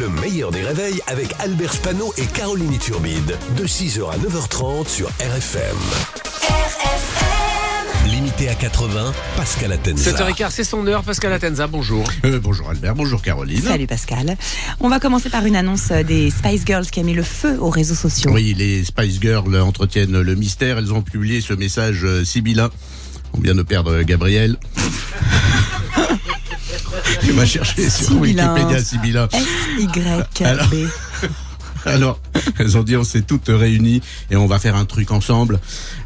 Le meilleur des réveils avec Albert Spano et Caroline Turbide. De 6h à 9h30 sur RFM. RFM. Limité à 80, Pascal Atenza. 7h15, c'est son heure. Pascal Atenza, bonjour. Euh, bonjour Albert, bonjour Caroline. Salut Pascal. On va commencer par une annonce des Spice Girls qui a mis le feu aux réseaux sociaux. Oui, les Spice Girls entretiennent le mystère. Elles ont publié ce message euh, sibylla. On vient de perdre Gabriel. Tu vas chercher sur Wikipédia Sibylla. S-Y-B. Alors, elles ont dit on s'est toutes réunies et on va faire un truc ensemble.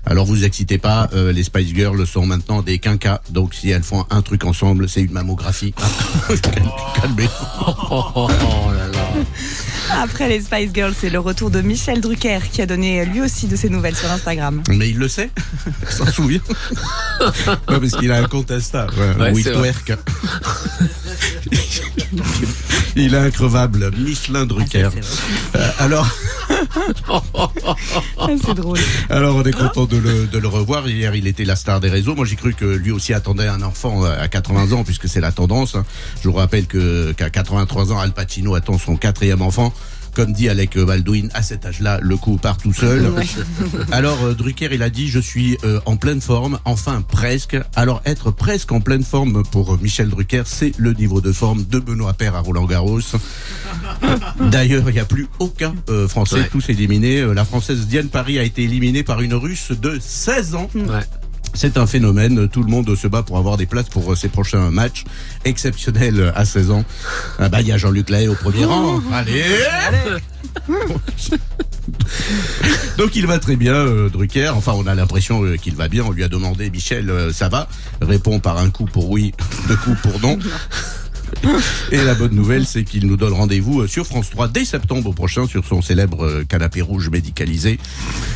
Alors vous excitez pas, euh, les Spice Girls sont maintenant des quinquas, donc si elles font un truc ensemble, c'est une mammographie. Calmez. Oh, là là. Après les Spice Girls, c'est le retour de Michel Drucker qui a donné lui aussi de ses nouvelles sur Instagram. Mais il le sait, il s'en souvient. parce qu'il a un compte Insta où il twerk. il est increvable, Michelin Drucker. Ah, euh, alors. Ah, c'est drôle. Alors on est content de le, de le, revoir. Hier il était la star des réseaux. Moi j'ai cru que lui aussi attendait un enfant à 80 ans puisque c'est la tendance. Je vous rappelle que qu'à 83 ans Al Pacino attend son quatrième enfant. Comme dit Alec Baldwin, à cet âge-là, le coup part tout seul. Alors euh, Drucker, il a dit, je suis euh, en pleine forme, enfin presque. Alors être presque en pleine forme pour euh, Michel Drucker, c'est le niveau de forme de Benoît Père à Roland Garros. D'ailleurs, il n'y a plus aucun Français, tous éliminés. la Française Diane Paris a été éliminée par une Russe de 16 ans. Ouais. C'est un phénomène. Tout le monde se bat pour avoir des places pour ses prochains matchs. Exceptionnel à 16 ans. Ah bah, il y a Jean-Luc Lahaye au premier rang. Allez, Donc il va très bien, euh, Drucker. Enfin, on a l'impression euh, qu'il va bien. On lui a demandé, Michel, euh, ça va? Répond par un coup pour oui, deux coups pour non. Et la bonne nouvelle, c'est qu'il nous donne rendez-vous euh, sur France 3 dès septembre prochain sur son célèbre euh, canapé rouge médicalisé.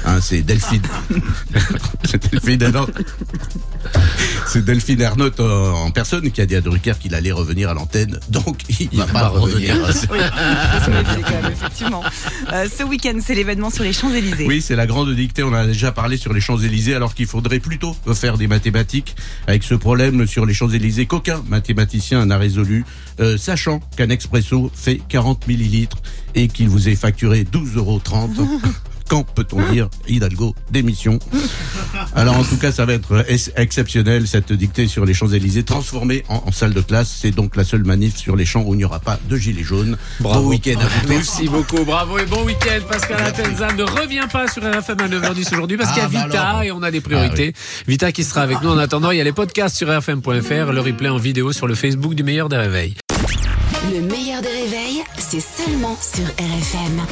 Hein, c'est Delphine. c'est Delphine C'est Delphine Ernotte en personne qui a dit à Drucker qu'il allait revenir à l'antenne. Donc, il, va, pas revenir. effectivement. Euh, ce week-end, c'est l'événement sur les Champs-Élysées. Oui, c'est la grande dictée. On a déjà parlé sur les Champs-Élysées, alors qu'il faudrait plutôt faire des mathématiques avec ce problème sur les Champs-Élysées qu'aucun mathématicien n'a résolu euh, sachant qu'un expresso fait 40 millilitres et qu'il vous est facturé 12,30 euros. Quand peut-on dire Hidalgo démission Alors en tout cas, ça va être exceptionnel cette dictée sur les Champs-Élysées transformée en, salle de classe. C'est donc la seule manif sur les champs où il n'y aura pas de gilets jaunes. Bravo. Bon week-end à vous Merci beaucoup, bravo et bon week-end. Pascal Atenza ne revient pas sur RFM à 9h10 aujourd'hui parce qu'il y a ah, bah Vita et on a des priorités. Ah Vita qui sera avec nous en attendant. Il y a les podcasts sur rfm.fr, le replay en vidéo sur le Facebook du meilleur des réveils. Le meilleur des réveils, c'est seulement sur RFM.